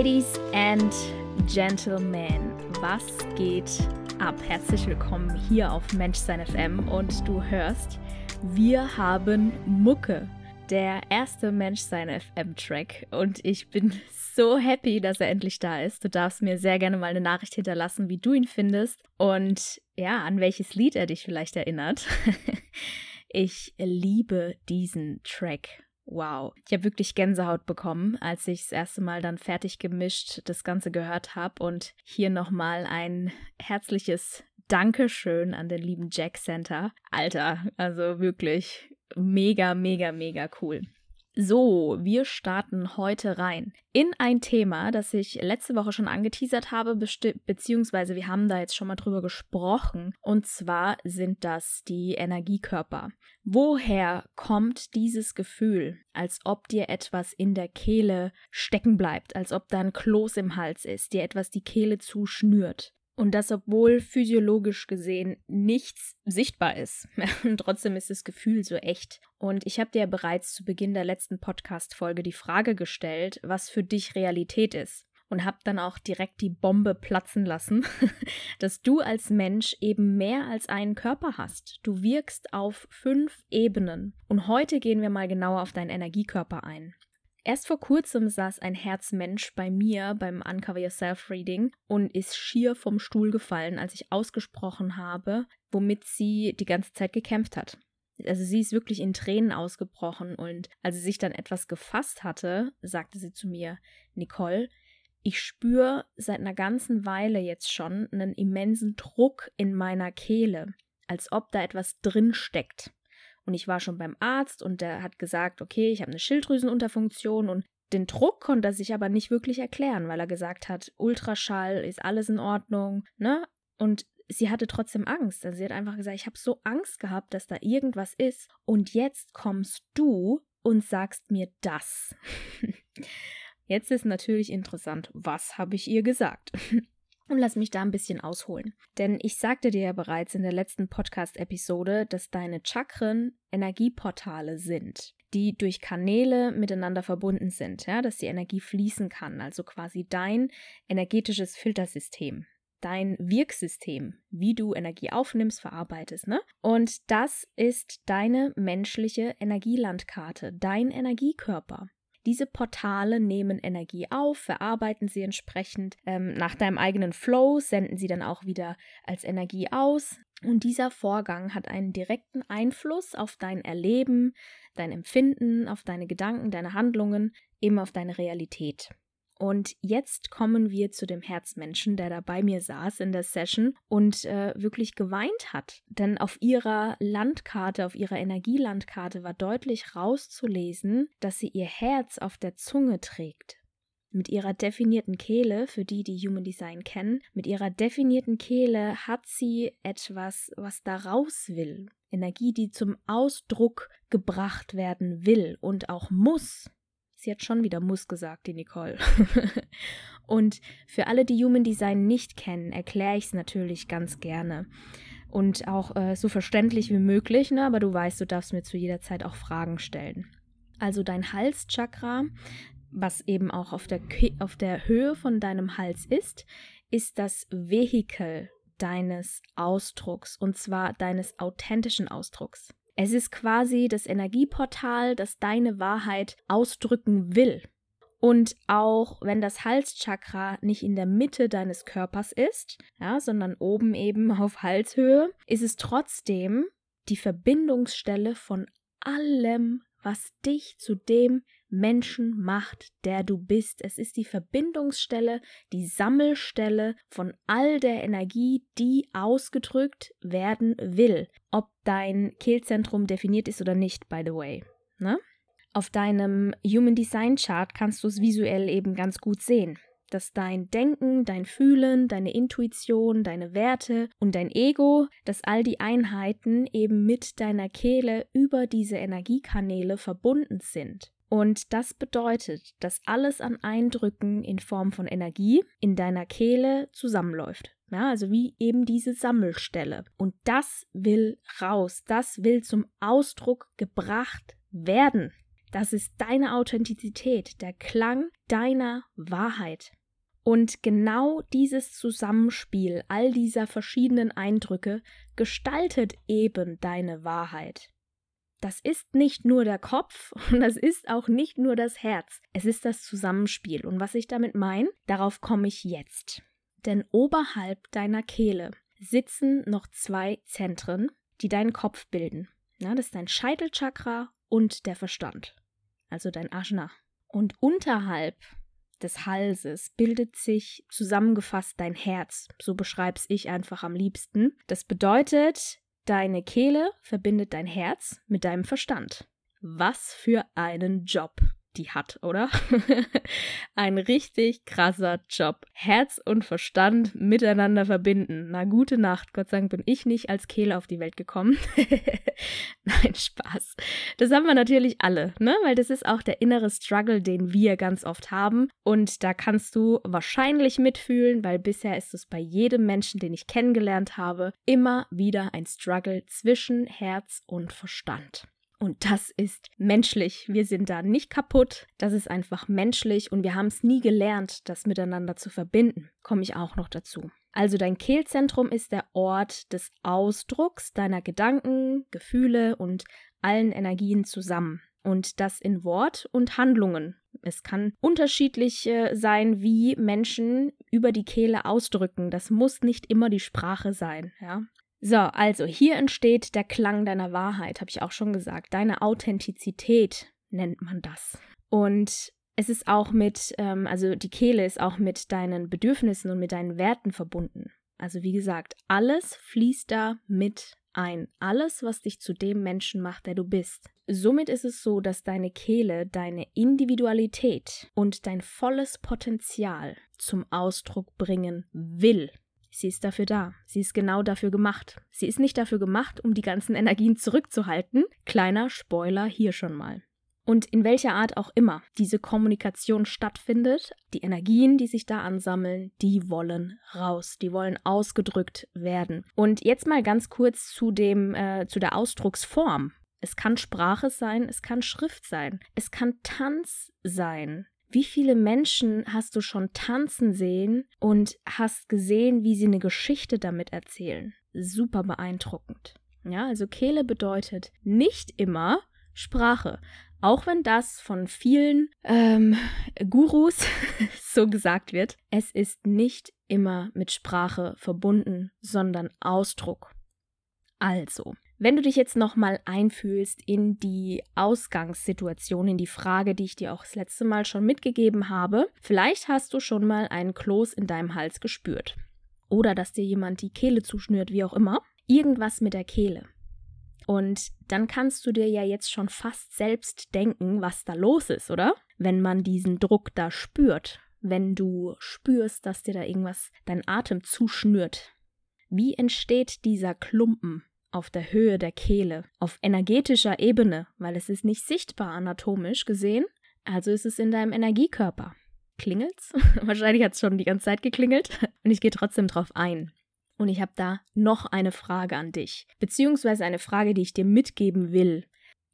Ladies and Gentlemen, was geht ab? Herzlich willkommen hier auf Menschsein FM und du hörst, wir haben Mucke, der erste Menschsein FM Track und ich bin so happy, dass er endlich da ist. Du darfst mir sehr gerne mal eine Nachricht hinterlassen, wie du ihn findest und ja, an welches Lied er dich vielleicht erinnert. ich liebe diesen Track Wow. Ich habe wirklich Gänsehaut bekommen, als ich das erste Mal dann fertig gemischt das Ganze gehört habe. Und hier nochmal ein herzliches Dankeschön an den lieben Jack Center. Alter, also wirklich mega, mega, mega cool. So, wir starten heute rein in ein Thema, das ich letzte Woche schon angeteasert habe, beziehungsweise wir haben da jetzt schon mal drüber gesprochen. Und zwar sind das die Energiekörper. Woher kommt dieses Gefühl, als ob dir etwas in der Kehle stecken bleibt, als ob da ein Kloß im Hals ist, dir etwas die Kehle zuschnürt? Und das, obwohl physiologisch gesehen nichts sichtbar ist. Trotzdem ist das Gefühl so echt. Und ich habe dir bereits zu Beginn der letzten Podcast-Folge die Frage gestellt, was für dich Realität ist. Und habe dann auch direkt die Bombe platzen lassen, dass du als Mensch eben mehr als einen Körper hast. Du wirkst auf fünf Ebenen. Und heute gehen wir mal genauer auf deinen Energiekörper ein. Erst vor kurzem saß ein Herzmensch bei mir beim Uncover Yourself Reading und ist schier vom Stuhl gefallen, als ich ausgesprochen habe, womit sie die ganze Zeit gekämpft hat. Also sie ist wirklich in Tränen ausgebrochen und als sie sich dann etwas gefasst hatte, sagte sie zu mir, Nicole, ich spüre seit einer ganzen Weile jetzt schon einen immensen Druck in meiner Kehle, als ob da etwas drin steckt. Und ich war schon beim Arzt und der hat gesagt, okay, ich habe eine Schilddrüsenunterfunktion und den Druck konnte er sich aber nicht wirklich erklären, weil er gesagt hat, Ultraschall ist alles in Ordnung, ne? Und sie hatte trotzdem Angst. Also sie hat einfach gesagt, ich habe so Angst gehabt, dass da irgendwas ist und jetzt kommst du und sagst mir das. Jetzt ist natürlich interessant, was habe ich ihr gesagt? Und lass mich da ein bisschen ausholen. Denn ich sagte dir ja bereits in der letzten Podcast-Episode, dass deine Chakren Energieportale sind, die durch Kanäle miteinander verbunden sind, ja, dass die Energie fließen kann. Also quasi dein energetisches Filtersystem dein Wirksystem, wie du Energie aufnimmst, verarbeitest, ne? Und das ist deine menschliche Energielandkarte, dein Energiekörper. Diese Portale nehmen Energie auf, verarbeiten sie entsprechend ähm, nach deinem eigenen Flow, senden sie dann auch wieder als Energie aus. Und dieser Vorgang hat einen direkten Einfluss auf dein Erleben, dein Empfinden, auf deine Gedanken, deine Handlungen, eben auf deine Realität. Und jetzt kommen wir zu dem Herzmenschen, der da bei mir saß in der Session und äh, wirklich geweint hat. Denn auf ihrer Landkarte, auf ihrer Energielandkarte war deutlich rauszulesen, dass sie ihr Herz auf der Zunge trägt. Mit ihrer definierten Kehle, für die, die Human Design kennen, mit ihrer definierten Kehle hat sie etwas, was da raus will. Energie, die zum Ausdruck gebracht werden will und auch muss. Sie hat schon wieder muss gesagt, die Nicole. und für alle, die Human Design nicht kennen, erkläre ich es natürlich ganz gerne. Und auch äh, so verständlich wie möglich, ne? aber du weißt, du darfst mir zu jeder Zeit auch Fragen stellen. Also dein Halschakra, was eben auch auf der, auf der Höhe von deinem Hals ist, ist das Vehikel deines Ausdrucks und zwar deines authentischen Ausdrucks. Es ist quasi das Energieportal, das deine Wahrheit ausdrücken will. Und auch wenn das Halschakra nicht in der Mitte deines Körpers ist, ja, sondern oben eben auf Halshöhe, ist es trotzdem die Verbindungsstelle von allem, was dich zu dem Menschen macht, der du bist. Es ist die Verbindungsstelle, die Sammelstelle von all der Energie, die ausgedrückt werden will. Ob dein Kehlzentrum definiert ist oder nicht, by the way. Ne? Auf deinem Human Design Chart kannst du es visuell eben ganz gut sehen dass dein Denken, dein Fühlen, deine Intuition, deine Werte und dein Ego, dass all die Einheiten eben mit deiner Kehle über diese Energiekanäle verbunden sind. Und das bedeutet, dass alles an Eindrücken in Form von Energie in deiner Kehle zusammenläuft. Ja, also wie eben diese Sammelstelle. Und das will raus, das will zum Ausdruck gebracht werden. Das ist deine Authentizität, der Klang deiner Wahrheit. Und genau dieses Zusammenspiel all dieser verschiedenen Eindrücke gestaltet eben deine Wahrheit. Das ist nicht nur der Kopf und das ist auch nicht nur das Herz. Es ist das Zusammenspiel. Und was ich damit meine, darauf komme ich jetzt. Denn oberhalb deiner Kehle sitzen noch zwei Zentren, die deinen Kopf bilden. Ja, das ist dein Scheitelchakra und der Verstand, also dein Ajna. Und unterhalb des Halses bildet sich zusammengefasst dein Herz. So beschreib's ich einfach am liebsten. Das bedeutet, deine Kehle verbindet dein Herz mit deinem Verstand. Was für einen Job die hat, oder? Ein richtig krasser Job. Herz und Verstand miteinander verbinden. Na, gute Nacht. Gott sei Dank bin ich nicht als Kehle auf die Welt gekommen. Nein, Spaß. Das haben wir natürlich alle, ne? Weil das ist auch der innere Struggle, den wir ganz oft haben. Und da kannst du wahrscheinlich mitfühlen, weil bisher ist es bei jedem Menschen, den ich kennengelernt habe, immer wieder ein Struggle zwischen Herz und Verstand. Und das ist menschlich. Wir sind da nicht kaputt. Das ist einfach menschlich und wir haben es nie gelernt, das miteinander zu verbinden. Komme ich auch noch dazu. Also dein Kehlzentrum ist der Ort des Ausdrucks deiner Gedanken, Gefühle und allen Energien zusammen. Und das in Wort und Handlungen. Es kann unterschiedlich äh, sein, wie Menschen über die Kehle ausdrücken. Das muss nicht immer die Sprache sein, ja. So, also hier entsteht der Klang deiner Wahrheit, habe ich auch schon gesagt. Deine Authentizität nennt man das. Und es ist auch mit, ähm, also die Kehle ist auch mit deinen Bedürfnissen und mit deinen Werten verbunden. Also wie gesagt, alles fließt da mit ein. Alles, was dich zu dem Menschen macht, der du bist. Somit ist es so, dass deine Kehle deine Individualität und dein volles Potenzial zum Ausdruck bringen will. Sie ist dafür da. Sie ist genau dafür gemacht. Sie ist nicht dafür gemacht, um die ganzen Energien zurückzuhalten. Kleiner Spoiler hier schon mal. Und in welcher Art auch immer diese Kommunikation stattfindet, die Energien, die sich da ansammeln, die wollen raus, die wollen ausgedrückt werden. Und jetzt mal ganz kurz zu dem, äh, zu der Ausdrucksform. Es kann Sprache sein, es kann Schrift sein, es kann Tanz sein, wie viele Menschen hast du schon tanzen sehen und hast gesehen, wie sie eine Geschichte damit erzählen? Super beeindruckend. Ja, also Kehle bedeutet nicht immer Sprache. Auch wenn das von vielen ähm, Gurus so gesagt wird, es ist nicht immer mit Sprache verbunden, sondern Ausdruck. Also, wenn du dich jetzt nochmal einfühlst in die Ausgangssituation, in die Frage, die ich dir auch das letzte Mal schon mitgegeben habe, vielleicht hast du schon mal einen Kloß in deinem Hals gespürt. Oder dass dir jemand die Kehle zuschnürt, wie auch immer. Irgendwas mit der Kehle. Und dann kannst du dir ja jetzt schon fast selbst denken, was da los ist, oder? Wenn man diesen Druck da spürt, wenn du spürst, dass dir da irgendwas dein Atem zuschnürt. Wie entsteht dieser Klumpen? Auf der Höhe der Kehle, auf energetischer Ebene, weil es ist nicht sichtbar anatomisch gesehen, also ist es in deinem Energiekörper. Klingelt's? Wahrscheinlich hat es schon die ganze Zeit geklingelt und ich gehe trotzdem drauf ein. Und ich habe da noch eine Frage an dich, beziehungsweise eine Frage, die ich dir mitgeben will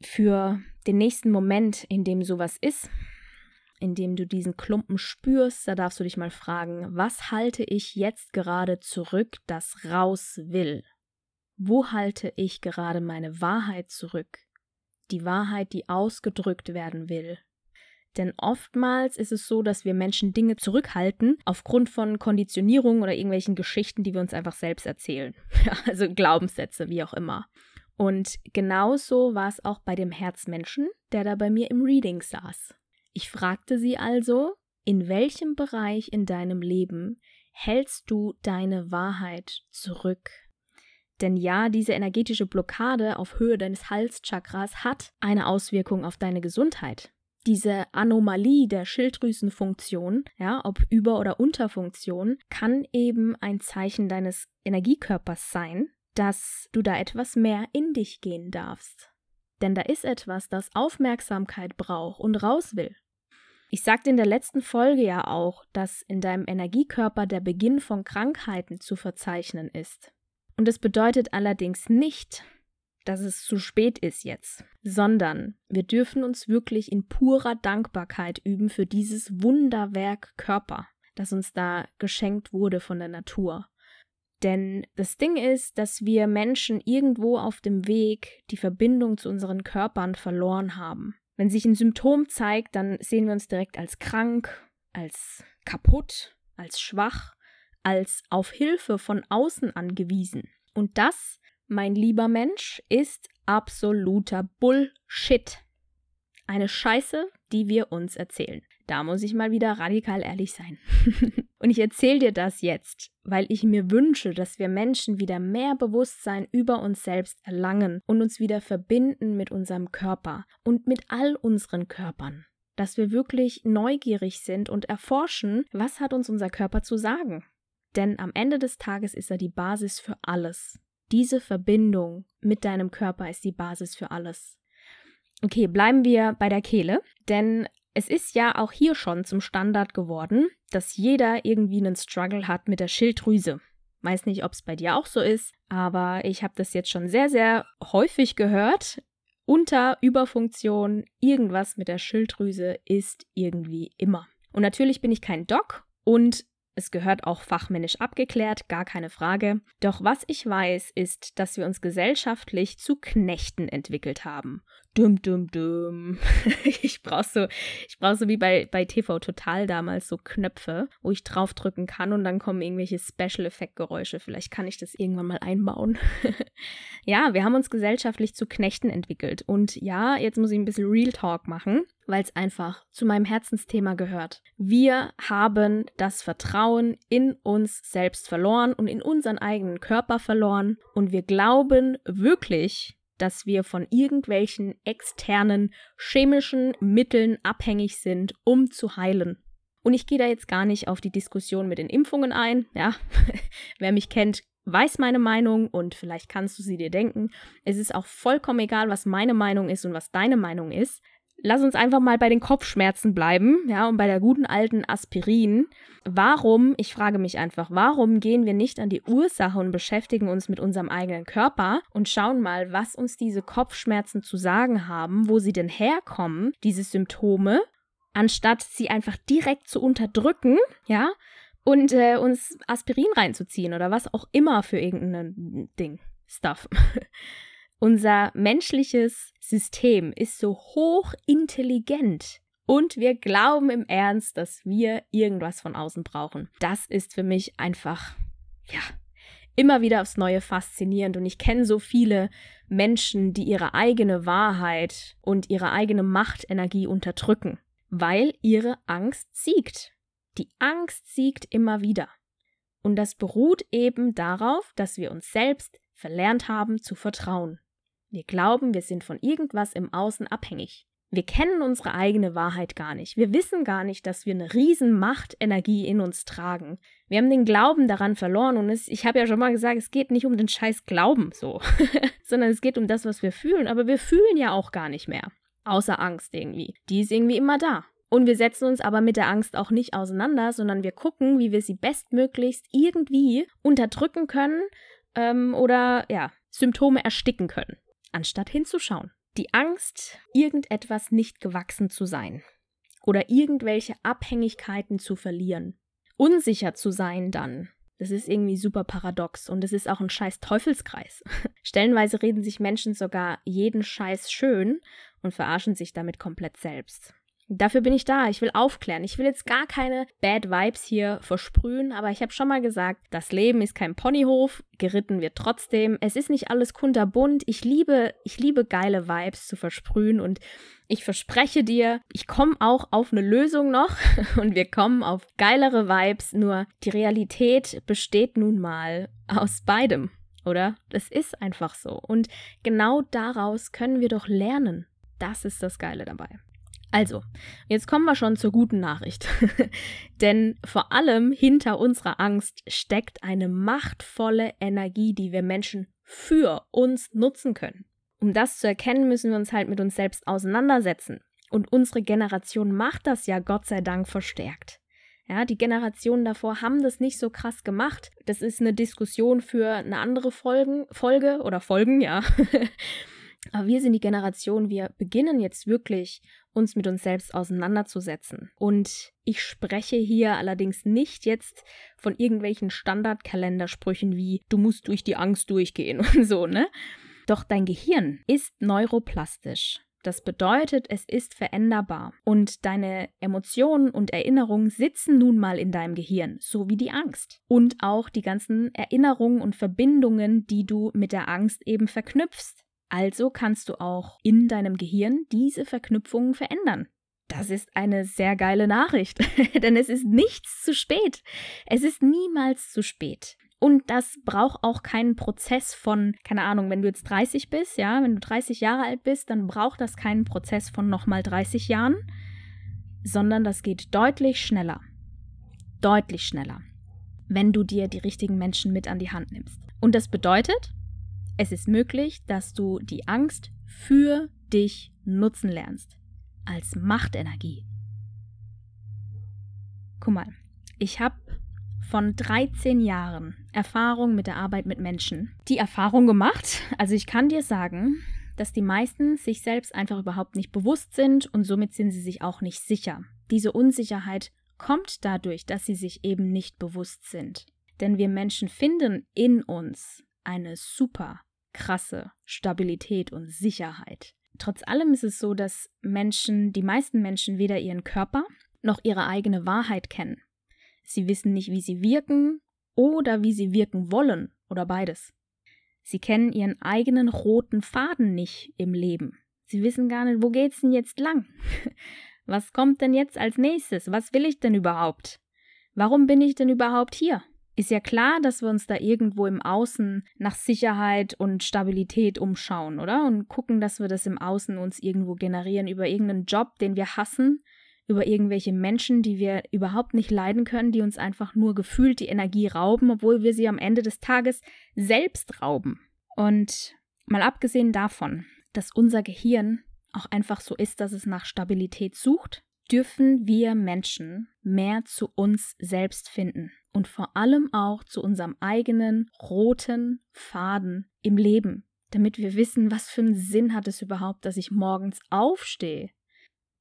für den nächsten Moment, in dem sowas ist, in dem du diesen Klumpen spürst, da darfst du dich mal fragen, was halte ich jetzt gerade zurück, das raus will? Wo halte ich gerade meine Wahrheit zurück? Die Wahrheit, die ausgedrückt werden will. Denn oftmals ist es so, dass wir Menschen Dinge zurückhalten aufgrund von Konditionierungen oder irgendwelchen Geschichten, die wir uns einfach selbst erzählen. also Glaubenssätze, wie auch immer. Und genauso war es auch bei dem Herzmenschen, der da bei mir im Reading saß. Ich fragte sie also, in welchem Bereich in deinem Leben hältst du deine Wahrheit zurück? Denn ja, diese energetische Blockade auf Höhe deines Halschakras hat eine Auswirkung auf deine Gesundheit. Diese Anomalie der Schilddrüsenfunktion, ja, ob Über- oder Unterfunktion, kann eben ein Zeichen deines Energiekörpers sein, dass du da etwas mehr in dich gehen darfst. Denn da ist etwas, das Aufmerksamkeit braucht und raus will. Ich sagte in der letzten Folge ja auch, dass in deinem Energiekörper der Beginn von Krankheiten zu verzeichnen ist. Und es bedeutet allerdings nicht, dass es zu spät ist jetzt, sondern wir dürfen uns wirklich in purer Dankbarkeit üben für dieses Wunderwerk Körper, das uns da geschenkt wurde von der Natur. Denn das Ding ist, dass wir Menschen irgendwo auf dem Weg die Verbindung zu unseren Körpern verloren haben. Wenn sich ein Symptom zeigt, dann sehen wir uns direkt als krank, als kaputt, als schwach, als auf Hilfe von außen angewiesen. Und das, mein lieber Mensch, ist absoluter Bullshit. Eine Scheiße, die wir uns erzählen. Da muss ich mal wieder radikal ehrlich sein. und ich erzähle dir das jetzt, weil ich mir wünsche, dass wir Menschen wieder mehr Bewusstsein über uns selbst erlangen und uns wieder verbinden mit unserem Körper und mit all unseren Körpern. Dass wir wirklich neugierig sind und erforschen, was hat uns unser Körper zu sagen. Denn am Ende des Tages ist er die Basis für alles. Diese Verbindung mit deinem Körper ist die Basis für alles. Okay, bleiben wir bei der Kehle, denn es ist ja auch hier schon zum Standard geworden, dass jeder irgendwie einen Struggle hat mit der Schilddrüse. Weiß nicht, ob es bei dir auch so ist, aber ich habe das jetzt schon sehr, sehr häufig gehört. Unter Überfunktion, irgendwas mit der Schilddrüse ist irgendwie immer. Und natürlich bin ich kein Doc und es gehört auch fachmännisch abgeklärt, gar keine Frage. Doch was ich weiß, ist, dass wir uns gesellschaftlich zu Knechten entwickelt haben. Dum, dum, dum. ich brauche so, brauch so wie bei, bei TV Total damals so Knöpfe, wo ich draufdrücken kann und dann kommen irgendwelche Special-Effekt-Geräusche. Vielleicht kann ich das irgendwann mal einbauen. ja, wir haben uns gesellschaftlich zu Knechten entwickelt. Und ja, jetzt muss ich ein bisschen Real Talk machen, weil es einfach zu meinem Herzensthema gehört. Wir haben das Vertrauen in uns selbst verloren und in unseren eigenen Körper verloren. Und wir glauben wirklich, dass wir von irgendwelchen externen chemischen Mitteln abhängig sind, um zu heilen. Und ich gehe da jetzt gar nicht auf die Diskussion mit den Impfungen ein. Ja, wer mich kennt, weiß meine Meinung und vielleicht kannst du sie dir denken. Es ist auch vollkommen egal, was meine Meinung ist und was deine Meinung ist lass uns einfach mal bei den Kopfschmerzen bleiben, ja, und bei der guten alten Aspirin. Warum, ich frage mich einfach, warum gehen wir nicht an die Ursache und beschäftigen uns mit unserem eigenen Körper und schauen mal, was uns diese Kopfschmerzen zu sagen haben, wo sie denn herkommen, diese Symptome, anstatt sie einfach direkt zu unterdrücken, ja, und äh, uns Aspirin reinzuziehen oder was auch immer für irgendein Ding, Stuff. Unser menschliches System ist so hochintelligent und wir glauben im Ernst, dass wir irgendwas von außen brauchen. Das ist für mich einfach, ja, immer wieder aufs Neue faszinierend und ich kenne so viele Menschen, die ihre eigene Wahrheit und ihre eigene Machtenergie unterdrücken, weil ihre Angst siegt. Die Angst siegt immer wieder. Und das beruht eben darauf, dass wir uns selbst verlernt haben zu vertrauen. Wir glauben, wir sind von irgendwas im Außen abhängig. Wir kennen unsere eigene Wahrheit gar nicht. Wir wissen gar nicht, dass wir eine riesen Machtenergie in uns tragen. Wir haben den Glauben daran verloren und es, ich habe ja schon mal gesagt, es geht nicht um den scheiß Glauben so, sondern es geht um das, was wir fühlen. Aber wir fühlen ja auch gar nicht mehr. Außer Angst irgendwie. Die ist irgendwie immer da. Und wir setzen uns aber mit der Angst auch nicht auseinander, sondern wir gucken, wie wir sie bestmöglichst irgendwie unterdrücken können ähm, oder ja, Symptome ersticken können anstatt hinzuschauen. Die Angst, irgendetwas nicht gewachsen zu sein oder irgendwelche Abhängigkeiten zu verlieren. Unsicher zu sein dann. Das ist irgendwie super paradox und es ist auch ein scheiß Teufelskreis. Stellenweise reden sich Menschen sogar jeden Scheiß schön und verarschen sich damit komplett selbst. Dafür bin ich da. Ich will aufklären. Ich will jetzt gar keine Bad Vibes hier versprühen, aber ich habe schon mal gesagt, das Leben ist kein Ponyhof, geritten wird trotzdem. Es ist nicht alles kunterbunt. Ich liebe, ich liebe geile Vibes zu versprühen und ich verspreche dir, ich komme auch auf eine Lösung noch und wir kommen auf geilere Vibes, nur die Realität besteht nun mal aus beidem, oder? Das ist einfach so und genau daraus können wir doch lernen. Das ist das Geile dabei. Also, jetzt kommen wir schon zur guten Nachricht. Denn vor allem hinter unserer Angst steckt eine machtvolle Energie, die wir Menschen für uns nutzen können. Um das zu erkennen, müssen wir uns halt mit uns selbst auseinandersetzen. Und unsere Generation macht das ja Gott sei Dank verstärkt. Ja, die Generationen davor haben das nicht so krass gemacht. Das ist eine Diskussion für eine andere Folgen, Folge oder Folgen, ja. Aber wir sind die Generation, wir beginnen jetzt wirklich uns mit uns selbst auseinanderzusetzen. Und ich spreche hier allerdings nicht jetzt von irgendwelchen Standardkalendersprüchen wie du musst durch die Angst durchgehen und so, ne? Doch dein Gehirn ist neuroplastisch. Das bedeutet, es ist veränderbar und deine Emotionen und Erinnerungen sitzen nun mal in deinem Gehirn, so wie die Angst. Und auch die ganzen Erinnerungen und Verbindungen, die du mit der Angst eben verknüpfst. Also kannst du auch in deinem Gehirn diese Verknüpfungen verändern. Das ist eine sehr geile Nachricht, denn es ist nichts zu spät. Es ist niemals zu spät. Und das braucht auch keinen Prozess von, keine Ahnung, wenn du jetzt 30 bist, ja, wenn du 30 Jahre alt bist, dann braucht das keinen Prozess von nochmal 30 Jahren, sondern das geht deutlich schneller. Deutlich schneller, wenn du dir die richtigen Menschen mit an die Hand nimmst. Und das bedeutet, es ist möglich, dass du die Angst für dich nutzen lernst. Als Machtenergie. Guck mal, ich habe von 13 Jahren Erfahrung mit der Arbeit mit Menschen die Erfahrung gemacht. Also ich kann dir sagen, dass die meisten sich selbst einfach überhaupt nicht bewusst sind und somit sind sie sich auch nicht sicher. Diese Unsicherheit kommt dadurch, dass sie sich eben nicht bewusst sind. Denn wir Menschen finden in uns eine super krasse Stabilität und Sicherheit. Trotz allem ist es so, dass Menschen, die meisten Menschen weder ihren Körper noch ihre eigene Wahrheit kennen. Sie wissen nicht, wie sie wirken oder wie sie wirken wollen oder beides. Sie kennen ihren eigenen roten Faden nicht im Leben. Sie wissen gar nicht, wo geht's denn jetzt lang? Was kommt denn jetzt als nächstes? Was will ich denn überhaupt? Warum bin ich denn überhaupt hier? Ist ja klar, dass wir uns da irgendwo im Außen nach Sicherheit und Stabilität umschauen, oder? Und gucken, dass wir das im Außen uns irgendwo generieren über irgendeinen Job, den wir hassen, über irgendwelche Menschen, die wir überhaupt nicht leiden können, die uns einfach nur gefühlt die Energie rauben, obwohl wir sie am Ende des Tages selbst rauben. Und mal abgesehen davon, dass unser Gehirn auch einfach so ist, dass es nach Stabilität sucht, dürfen wir Menschen mehr zu uns selbst finden und vor allem auch zu unserem eigenen roten Faden im Leben, damit wir wissen, was für einen Sinn hat es überhaupt, dass ich morgens aufstehe.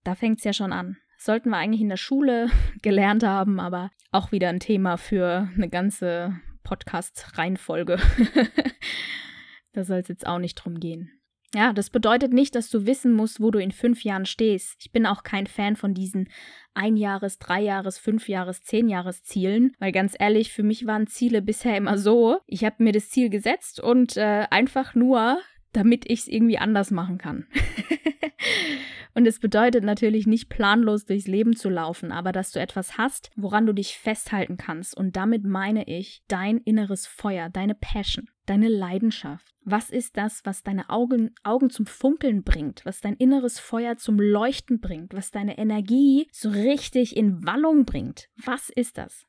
Da fängt es ja schon an. Sollten wir eigentlich in der Schule gelernt haben, aber auch wieder ein Thema für eine ganze Podcast-Reihenfolge. da soll es jetzt auch nicht drum gehen. Ja, das bedeutet nicht, dass du wissen musst, wo du in fünf Jahren stehst. Ich bin auch kein Fan von diesen Einjahres-, Dreijahres-, Fünfjahres-, Zehnjahres-Zielen, weil ganz ehrlich, für mich waren Ziele bisher immer so, ich habe mir das Ziel gesetzt und äh, einfach nur, damit ich es irgendwie anders machen kann. Und es bedeutet natürlich nicht planlos durchs Leben zu laufen, aber dass du etwas hast, woran du dich festhalten kannst. Und damit meine ich dein inneres Feuer, deine Passion, deine Leidenschaft. Was ist das, was deine Augen, Augen zum Funkeln bringt, was dein inneres Feuer zum Leuchten bringt, was deine Energie so richtig in Wallung bringt? Was ist das?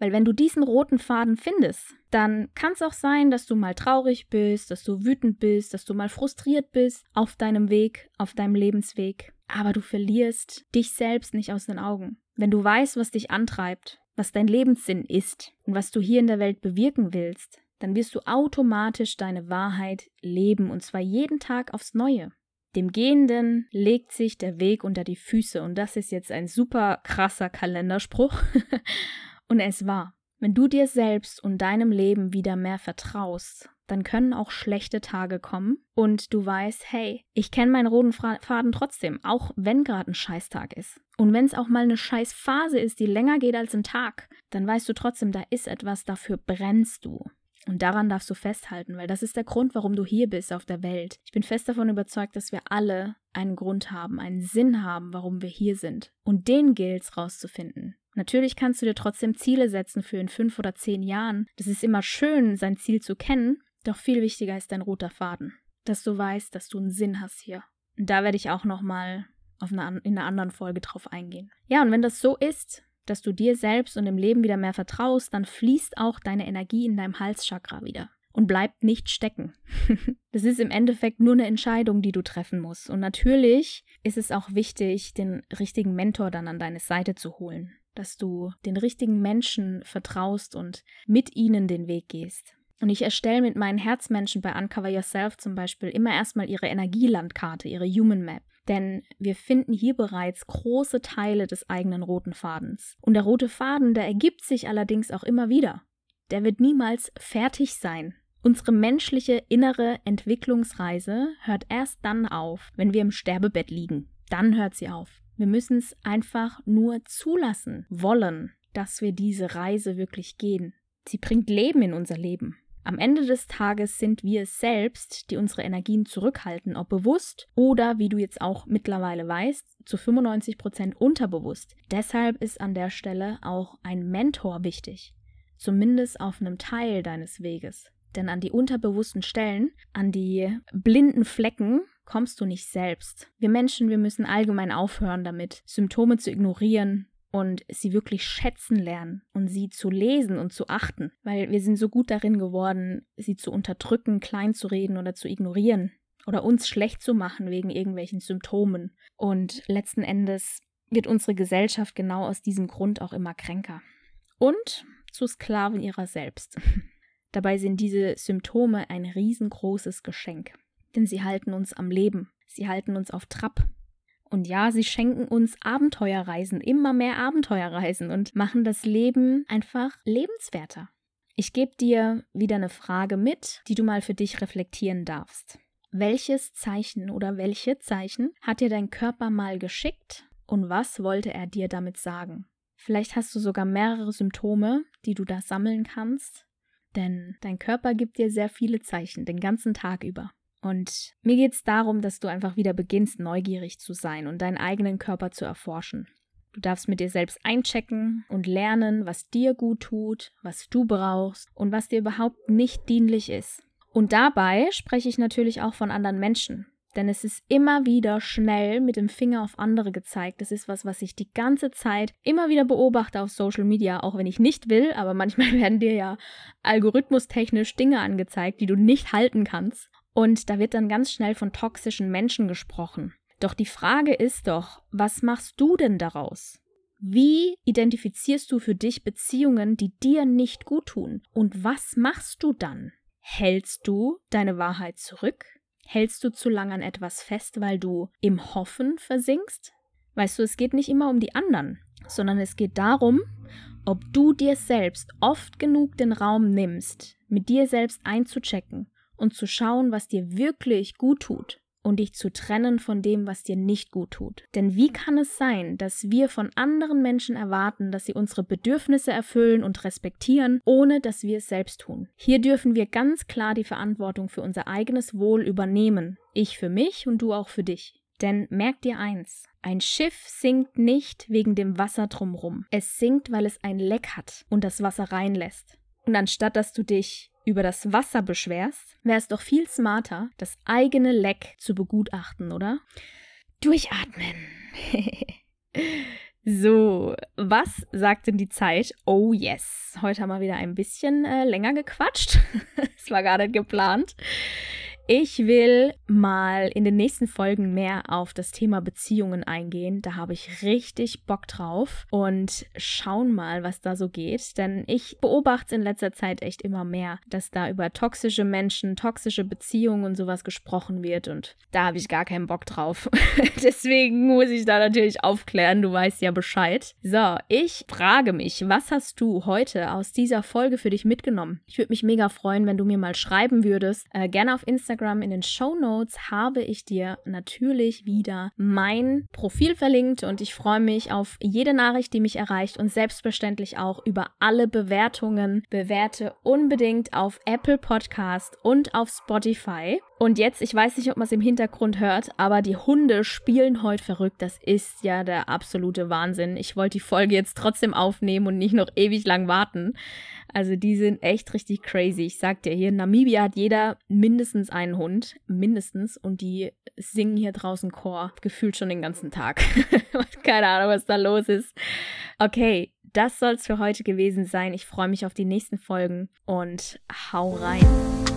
Weil wenn du diesen roten Faden findest, dann kann es auch sein, dass du mal traurig bist, dass du wütend bist, dass du mal frustriert bist auf deinem Weg, auf deinem Lebensweg. Aber du verlierst dich selbst nicht aus den Augen. Wenn du weißt, was dich antreibt, was dein Lebenssinn ist und was du hier in der Welt bewirken willst, dann wirst du automatisch deine Wahrheit leben und zwar jeden Tag aufs Neue. Dem Gehenden legt sich der Weg unter die Füße und das ist jetzt ein super krasser Kalenderspruch. und es war. Wenn du dir selbst und deinem Leben wieder mehr vertraust, dann können auch schlechte Tage kommen und du weißt, hey, ich kenne meinen roten Faden trotzdem, auch wenn gerade ein Scheißtag ist. Und wenn es auch mal eine Scheißphase ist, die länger geht als ein Tag, dann weißt du trotzdem, da ist etwas, dafür brennst du. Und daran darfst du festhalten, weil das ist der Grund, warum du hier bist auf der Welt. Ich bin fest davon überzeugt, dass wir alle einen Grund haben, einen Sinn haben, warum wir hier sind. Und den gilt es rauszufinden. Natürlich kannst du dir trotzdem Ziele setzen für in fünf oder zehn Jahren. Das ist immer schön, sein Ziel zu kennen, doch viel wichtiger ist dein roter Faden. Dass du weißt, dass du einen Sinn hast hier. Und da werde ich auch nochmal eine, in einer anderen Folge drauf eingehen. Ja, und wenn das so ist, dass du dir selbst und im Leben wieder mehr vertraust, dann fließt auch deine Energie in deinem Halschakra wieder und bleibt nicht stecken. das ist im Endeffekt nur eine Entscheidung, die du treffen musst. Und natürlich ist es auch wichtig, den richtigen Mentor dann an deine Seite zu holen. dass du den richtigen Menschen vertraust und mit ihnen den Weg gehst. Und ich erstelle mit meinen Herzmenschen bei Uncover Yourself zum Beispiel immer erstmal ihre Energielandkarte, ihre Human Map. Denn wir finden hier bereits große Teile des eigenen roten Fadens. Und der rote Faden, der ergibt sich allerdings auch immer wieder. Der wird niemals fertig sein. Unsere menschliche innere Entwicklungsreise hört erst dann auf, wenn wir im Sterbebett liegen. Dann hört sie auf. Wir müssen es einfach nur zulassen, wollen, dass wir diese Reise wirklich gehen. Sie bringt Leben in unser Leben. Am Ende des Tages sind wir es selbst, die unsere Energien zurückhalten, ob bewusst oder, wie du jetzt auch mittlerweile weißt, zu 95 Prozent unterbewusst. Deshalb ist an der Stelle auch ein Mentor wichtig, zumindest auf einem Teil deines Weges. Denn an die unterbewussten Stellen, an die blinden Flecken, kommst du nicht selbst. Wir Menschen, wir müssen allgemein aufhören damit, Symptome zu ignorieren und sie wirklich schätzen lernen und sie zu lesen und zu achten, weil wir sind so gut darin geworden, sie zu unterdrücken, klein zu reden oder zu ignorieren oder uns schlecht zu machen wegen irgendwelchen Symptomen. Und letzten Endes wird unsere Gesellschaft genau aus diesem Grund auch immer kränker. Und zu Sklaven ihrer selbst. Dabei sind diese Symptome ein riesengroßes Geschenk, denn sie halten uns am Leben, sie halten uns auf Trab, und ja, sie schenken uns Abenteuerreisen, immer mehr Abenteuerreisen und machen das Leben einfach lebenswerter. Ich gebe dir wieder eine Frage mit, die du mal für dich reflektieren darfst. Welches Zeichen oder welche Zeichen hat dir dein Körper mal geschickt und was wollte er dir damit sagen? Vielleicht hast du sogar mehrere Symptome, die du da sammeln kannst, denn dein Körper gibt dir sehr viele Zeichen den ganzen Tag über. Und mir geht es darum, dass du einfach wieder beginnst, neugierig zu sein und deinen eigenen Körper zu erforschen. Du darfst mit dir selbst einchecken und lernen, was dir gut tut, was du brauchst und was dir überhaupt nicht dienlich ist. Und dabei spreche ich natürlich auch von anderen Menschen. Denn es ist immer wieder schnell mit dem Finger auf andere gezeigt. Das ist was, was ich die ganze Zeit immer wieder beobachte auf Social Media, auch wenn ich nicht will, aber manchmal werden dir ja algorithmustechnisch Dinge angezeigt, die du nicht halten kannst. Und da wird dann ganz schnell von toxischen Menschen gesprochen. Doch die Frage ist doch, was machst du denn daraus? Wie identifizierst du für dich Beziehungen, die dir nicht gut tun? Und was machst du dann? Hältst du deine Wahrheit zurück? Hältst du zu lange an etwas fest, weil du im Hoffen versinkst? Weißt du, es geht nicht immer um die anderen, sondern es geht darum, ob du dir selbst oft genug den Raum nimmst, mit dir selbst einzuchecken und zu schauen, was dir wirklich gut tut und dich zu trennen von dem, was dir nicht gut tut. Denn wie kann es sein, dass wir von anderen Menschen erwarten, dass sie unsere Bedürfnisse erfüllen und respektieren, ohne dass wir es selbst tun? Hier dürfen wir ganz klar die Verantwortung für unser eigenes Wohl übernehmen. Ich für mich und du auch für dich. Denn merk dir eins, ein Schiff sinkt nicht wegen dem Wasser drumrum. Es sinkt, weil es ein Leck hat und das Wasser reinlässt. Und anstatt dass du dich über das Wasser beschwerst, wäre es doch viel smarter, das eigene Leck zu begutachten, oder? Durchatmen. so, was sagt denn die Zeit? Oh yes, heute haben wir wieder ein bisschen äh, länger gequatscht. Es war gar nicht geplant. Ich will mal in den nächsten Folgen mehr auf das Thema Beziehungen eingehen. Da habe ich richtig Bock drauf und schauen mal, was da so geht. Denn ich beobachte es in letzter Zeit echt immer mehr, dass da über toxische Menschen, toxische Beziehungen und sowas gesprochen wird. Und da habe ich gar keinen Bock drauf. Deswegen muss ich da natürlich aufklären. Du weißt ja Bescheid. So, ich frage mich, was hast du heute aus dieser Folge für dich mitgenommen? Ich würde mich mega freuen, wenn du mir mal schreiben würdest. Äh, gerne auf Instagram Instagram in den Show Notes habe ich dir natürlich wieder mein Profil verlinkt und ich freue mich auf jede Nachricht, die mich erreicht und selbstverständlich auch über alle Bewertungen. Bewerte unbedingt auf Apple Podcast und auf Spotify. Und jetzt, ich weiß nicht, ob man es im Hintergrund hört, aber die Hunde spielen heute verrückt. Das ist ja der absolute Wahnsinn. Ich wollte die Folge jetzt trotzdem aufnehmen und nicht noch ewig lang warten. Also die sind echt richtig crazy. Ich sag dir, hier in Namibia hat jeder mindestens einen Hund. Mindestens. Und die singen hier draußen Chor. Gefühlt schon den ganzen Tag. Keine Ahnung, was da los ist. Okay, das soll es für heute gewesen sein. Ich freue mich auf die nächsten Folgen und hau rein.